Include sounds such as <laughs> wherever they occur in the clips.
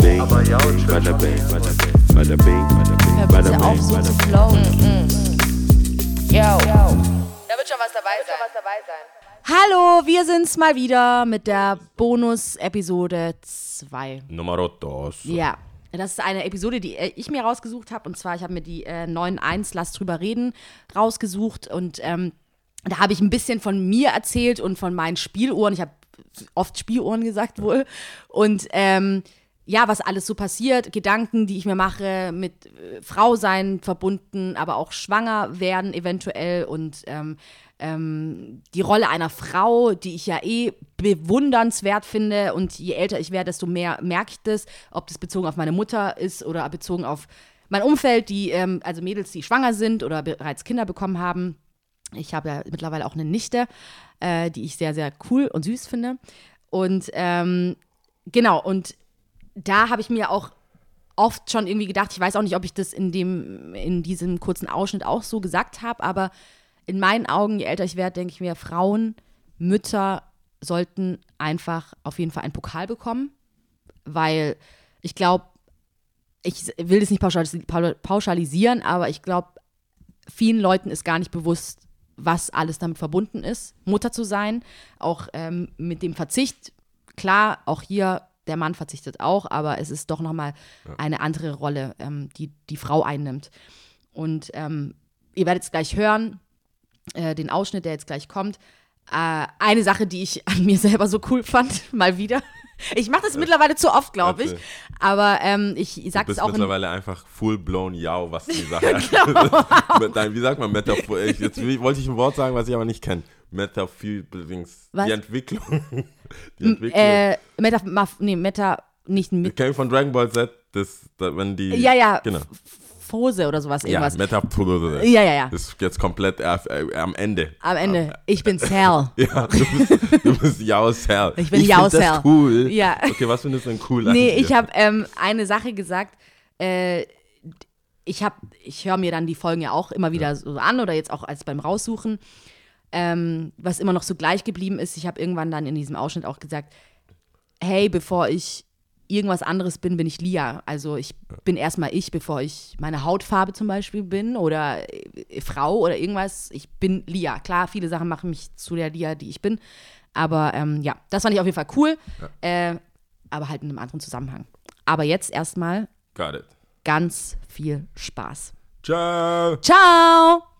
bing, bada bing, bada bing, bada bing, bada bing, bing. flowen. Yo. Da wird schon was dabei sein. Hallo, wir sind's mal wieder mit der Bonus-Episode 2. Numero dos. Ja, das ist eine Episode, die äh, ich mir rausgesucht habe. Und zwar, ich habe mir die äh, 9.1 Lass drüber reden rausgesucht. Und ähm, da habe ich ein bisschen von mir erzählt und von meinen Spieluhren. Ich habe oft Spieluhren gesagt wohl. Und ähm, ja, was alles so passiert, Gedanken, die ich mir mache, mit äh, Frau sein verbunden, aber auch schwanger werden eventuell und ähm, ähm, die Rolle einer Frau, die ich ja eh bewundernswert finde und je älter ich werde, desto mehr merke ich das, ob das bezogen auf meine Mutter ist oder bezogen auf mein Umfeld, die, ähm, also Mädels, die schwanger sind oder bereits Kinder bekommen haben. Ich habe ja mittlerweile auch eine Nichte, äh, die ich sehr, sehr cool und süß finde. Und ähm, genau, und da habe ich mir auch oft schon irgendwie gedacht, ich weiß auch nicht, ob ich das in dem, in diesem kurzen Ausschnitt auch so gesagt habe, aber in meinen Augen, je älter ich werde, denke ich mir, Frauen, Mütter sollten einfach auf jeden Fall einen Pokal bekommen, weil ich glaube, ich will das nicht pauschalisi- pau- pauschalisieren, aber ich glaube, vielen Leuten ist gar nicht bewusst, was alles damit verbunden ist, Mutter zu sein, auch ähm, mit dem Verzicht. Klar, auch hier der Mann verzichtet auch, aber es ist doch noch mal eine andere Rolle, ähm, die die Frau einnimmt. Und ähm, ihr werdet es gleich hören, äh, den Ausschnitt, der jetzt gleich kommt. Äh, eine Sache, die ich an mir selber so cool fand, <laughs> mal wieder. Ich mache das mittlerweile zu oft, glaube ich. Aber ähm, ich Du sage es bist auch in, mittlerweile einfach full-blown Yao, was die <laughs> Sache Genau. <laughs> Mit deinem- Wie sagt man Metaphor? Ich, jetzt wollte ich ein Wort sagen, was ich aber nicht kenne. Metaphor, Was? <laughs> die Entwicklung. Die Entwicklung. äh, Meta, nee, Meta, nicht mit, Kenn ich von Dragon Ball Z, das, da, wenn die. ja, ja, Genau. Fose oder sowas, Ja, irgendwas. Metaphor. Ja, ja, ja. Ist jetzt komplett äh, äh, am Ende. Am Ende, ich bin Cell. <laughs> Ja, du bist, du bist Yao Cell. Ich bin find Yao das Cell. cool. Ja. Okay, was findest du denn cool Nee, ich habe ähm, eine Sache gesagt. Äh, ich habe, ich höre mir dann die Folgen ja auch immer wieder so an oder jetzt auch als beim Raussuchen. Ähm, was immer noch so gleich geblieben ist, ich habe irgendwann dann in diesem Ausschnitt auch gesagt, hey, bevor ich irgendwas anderes bin, bin ich Lia. Also ich bin erstmal ich, bevor ich meine Hautfarbe zum Beispiel bin oder äh, Frau oder irgendwas. Ich bin Lia. Klar, viele Sachen machen mich zu der Lia, die ich bin. Aber ähm, ja, das fand ich auf jeden Fall cool. Äh, aber halt in einem anderen Zusammenhang. Aber jetzt erstmal Got it. ganz viel Spaß. Ciao. Ciao!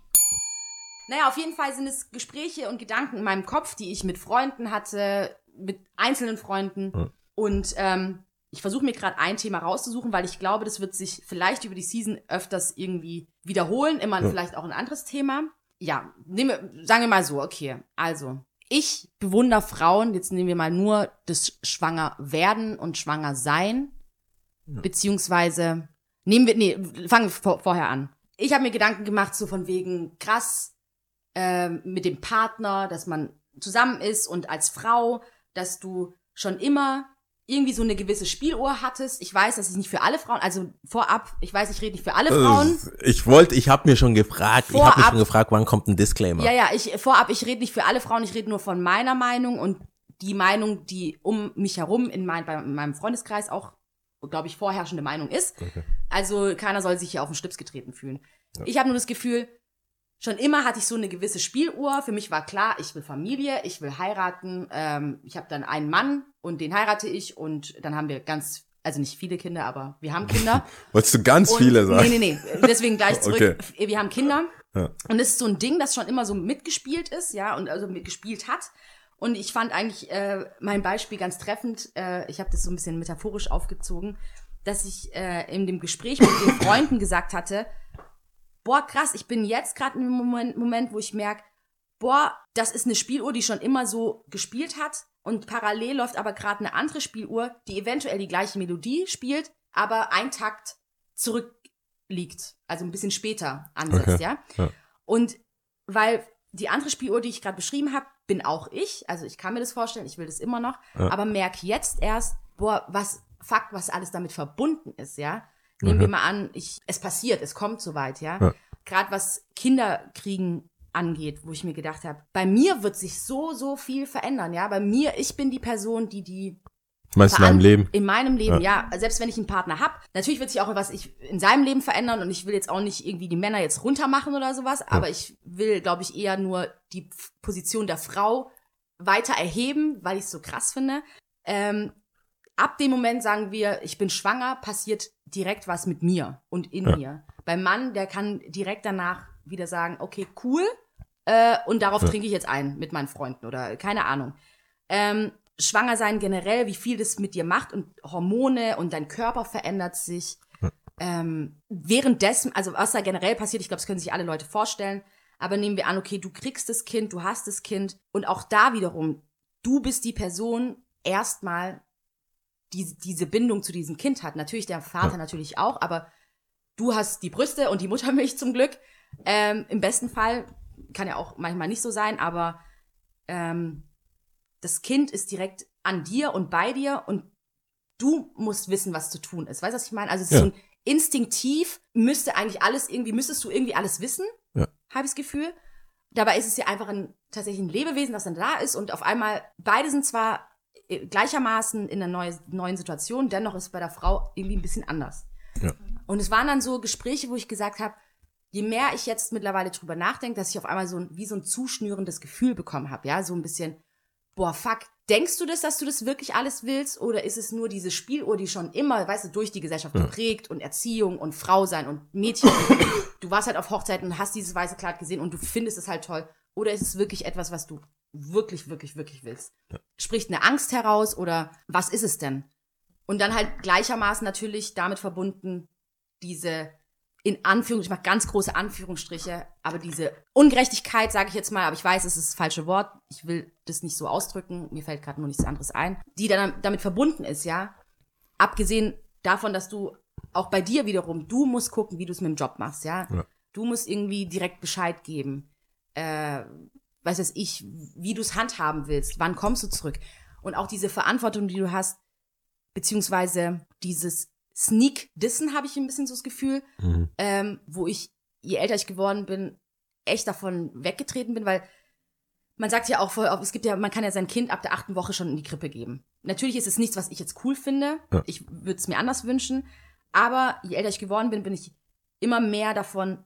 Naja, auf jeden Fall sind es Gespräche und Gedanken in meinem Kopf, die ich mit Freunden hatte, mit einzelnen Freunden. Und ähm, ich versuche mir gerade ein Thema rauszusuchen, weil ich glaube, das wird sich vielleicht über die Season öfters irgendwie wiederholen. Immer vielleicht auch ein anderes Thema. Ja, nehmen wir, sagen wir mal so, okay. Also, ich bewundere Frauen, jetzt nehmen wir mal nur das Schwanger werden und Schwanger sein. Beziehungsweise, nehmen wir, nee, fangen wir vor, vorher an. Ich habe mir Gedanken gemacht, so von wegen krass ähm, mit dem Partner, dass man zusammen ist und als Frau, dass du schon immer irgendwie so eine gewisse Spieluhr hattest. Ich weiß, das ist nicht für alle Frauen, also vorab, ich weiß, ich rede nicht für alle Frauen. Ich wollte, ich habe mir schon gefragt, ich habe mich Vorab- schon gefragt, wann kommt ein Disclaimer? Ja, ja, ich vorab, ich rede nicht für alle Frauen, ich rede nur von meiner Meinung und die Meinung, die um mich herum in, mein, bei, in meinem Freundeskreis auch, glaube ich, vorherrschende Meinung ist. Also keiner soll sich hier auf den Schlips getreten fühlen. Ich habe nur das Gefühl, schon immer hatte ich so eine gewisse Spieluhr. Für mich war klar, ich will Familie, ich will heiraten. Ähm, ich habe dann einen Mann und den heirate ich und dann haben wir ganz, also nicht viele Kinder, aber wir haben Kinder. <laughs> Wolltest du ganz Und- viele sagen? Nee, nee, nee. Deswegen gleich <laughs> zurück. Okay. Wir haben Kinder. Ja. Und es ist so ein Ding, das schon immer so mitgespielt ist, ja, und also mitgespielt hat. Und ich fand eigentlich äh, mein Beispiel ganz treffend. Äh, ich habe das so ein bisschen metaphorisch aufgezogen, dass ich äh, in dem Gespräch mit den <laughs> Freunden gesagt hatte, boah, krass, ich bin jetzt gerade in einem Moment, Moment, wo ich merke, boah, das ist eine Spieluhr, die schon immer so gespielt hat. Und parallel läuft aber gerade eine andere Spieluhr, die eventuell die gleiche Melodie spielt, aber ein Takt zurückliegt. Also ein bisschen später ansetzt, Okay, ja? ja. Und weil die andere Spieluhr, die ich gerade beschrieben habe, bin auch ich. Also ich kann mir das vorstellen, ich will das immer noch. Ja. Aber merke jetzt erst, boah, was Fakt, was alles damit verbunden ist, ja. Nehmen Mhm. wir mal an, ich, es passiert, es kommt soweit, ja. Ja. Gerade was Kinderkriegen angeht, wo ich mir gedacht habe, bei mir wird sich so, so viel verändern, ja. Bei mir, ich bin die Person, die die Meinst in deinem veran- Leben? In meinem Leben, ja. Selbst wenn ich einen Partner hab, natürlich wird sich auch was ich in seinem Leben verändern und ich will jetzt auch nicht irgendwie die Männer jetzt runtermachen oder sowas, aber ich will, glaube ich, eher nur die Position der Frau weiter erheben, weil ich es so krass finde. Ähm, ab dem Moment sagen wir, ich bin schwanger, passiert direkt was mit mir und in Ja. mir. Beim Mann, der kann direkt danach wieder sagen, okay, cool, äh, und darauf Ja. trinke ich jetzt ein mit meinen Freunden oder keine Ahnung. Ähm, schwanger sein generell, wie viel das mit dir macht und Hormone und dein Körper verändert sich. Ähm, währenddessen, also was da generell passiert, ich glaube, das können sich alle Leute vorstellen, aber nehmen wir an, okay, du kriegst das Kind, du hast das Kind und auch da wiederum, du bist die Person erstmal, die diese Bindung zu diesem Kind hat. Natürlich der Vater natürlich auch, aber du hast die Brüste und die Muttermilch zum Glück. Ähm, Im besten Fall kann ja auch manchmal nicht so sein, aber ähm, das Kind ist direkt an dir und bei dir und du musst wissen, was zu tun ist. Weißt du, was ich meine? Also es ist Ja. so ein instinktiv müsste eigentlich alles irgendwie, müsstest du irgendwie alles wissen, Ja. habe ich das Gefühl. Dabei ist es ja einfach ein tatsächlich ein Lebewesen, das dann da ist und auf einmal beide sind zwar gleichermaßen in einer neue, neuen Situation, dennoch ist es bei der Frau irgendwie ein bisschen anders. Ja. Und es waren dann so Gespräche, wo ich gesagt habe, je mehr ich jetzt mittlerweile drüber nachdenke, dass ich auf einmal so ein, wie so ein zuschnürendes Gefühl bekommen habe, ja, so ein bisschen, boah, fuck, denkst du das, dass du das wirklich alles willst? Oder ist es nur diese Spieluhr, die schon immer, weißt du, durch die Gesellschaft geprägt und Erziehung und Frau sein und Mädchen? <coughs> du warst halt auf Hochzeiten und hast dieses weiße Kleid gesehen und du findest es halt toll. Oder ist es wirklich etwas, was du wirklich, wirklich, wirklich willst? Spricht eine Angst heraus oder was ist es denn? Und dann halt gleichermaßen natürlich damit verbunden, diese in Anführung, ich mache ganz große Anführungsstriche, aber diese Ungerechtigkeit, sage ich jetzt mal, aber ich weiß, es ist das falsche Wort, ich will das nicht so ausdrücken, mir fällt gerade nur nichts anderes ein, die dann damit verbunden ist, ja. Abgesehen davon, dass du auch bei dir wiederum, du musst gucken, wie du es mit dem Job machst, ja. Ja. Du musst irgendwie direkt Bescheid geben, äh, weiß es ich, wie du es handhaben willst, wann kommst du zurück. Und auch diese Verantwortung, die du hast, beziehungsweise dieses Sneak-Dissen habe ich ein bisschen so das Gefühl, Mhm. ähm, wo ich, je älter ich geworden bin, echt davon weggetreten bin, weil man sagt ja auch, es gibt ja, man kann ja sein Kind ab der achten Woche schon in die Krippe geben. Natürlich ist es nichts, was ich jetzt cool finde. Ja. Ich würde es mir anders wünschen. Aber je älter ich geworden bin, bin ich immer mehr davon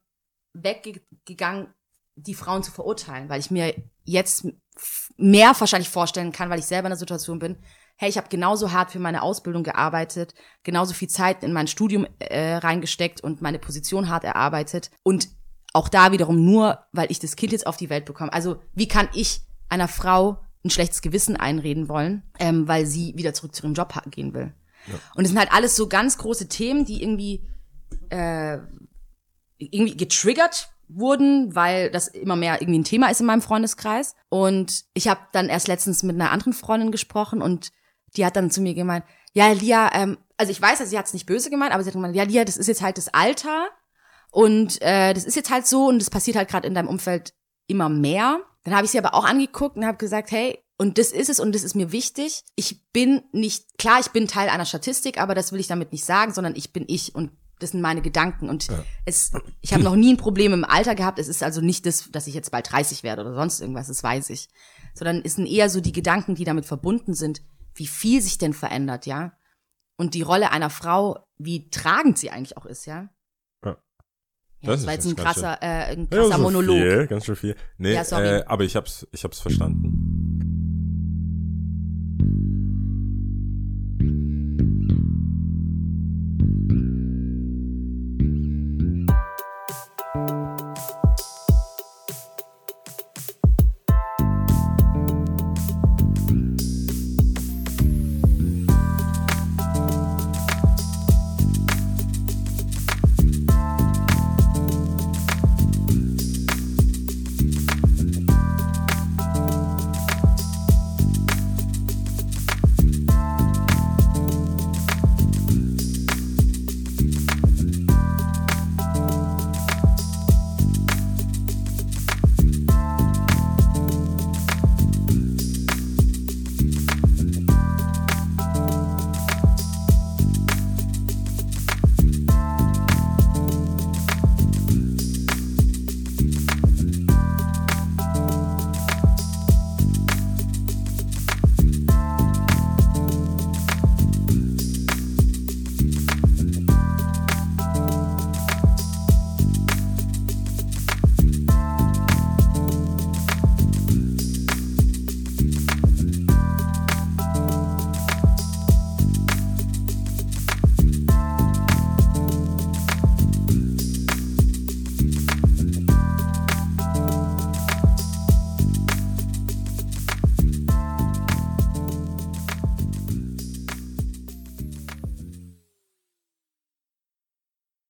weggegangen, die Frauen zu verurteilen, weil ich mir jetzt mehr wahrscheinlich vorstellen kann, weil ich selber in der Situation bin, hey, ich habe genauso hart für meine Ausbildung gearbeitet, genauso viel Zeit in mein Studium äh, reingesteckt und meine Position hart erarbeitet und auch da wiederum nur, weil ich das Kind jetzt auf die Welt bekomme. Also wie kann ich einer Frau ein schlechtes Gewissen einreden wollen, ähm, weil sie wieder zurück zu ihrem Job gehen will? Und es sind halt alles so ganz große Themen, die irgendwie äh, irgendwie getriggert wurden, weil das immer mehr irgendwie ein Thema ist in meinem Freundeskreis. Und ich habe dann erst letztens mit einer anderen Freundin gesprochen und die hat dann zu mir gemeint, ja, Lia, ähm, also ich weiß, also sie hat es nicht böse gemeint, aber sie hat gemeint, ja, Lia, das ist jetzt halt das Alter und äh, das ist jetzt halt so und das passiert halt gerade in deinem Umfeld immer mehr. Dann habe ich sie aber auch angeguckt und habe gesagt, hey, und das ist es und das ist mir wichtig. Ich bin nicht, klar, ich bin Teil einer Statistik, aber das will ich damit nicht sagen, sondern ich bin ich und das sind meine Gedanken. Und es, ich habe noch nie ein Problem im Alter gehabt. Es ist also nicht das, dass ich jetzt bald 30 werde oder sonst irgendwas, das weiß ich. Sondern es sind eher so die Gedanken, die damit verbunden sind, wie viel sich denn verändert, ja. Und die Rolle einer Frau, wie tragend sie eigentlich auch ist, ja. Ja. Ja, Das das, war ist jetzt ein schön. krasser, äh, ein Ja, krasser so Monolog. Viel, ganz schön viel. Nee, Ja. Äh, aber ich hab's, ich hab's verstanden.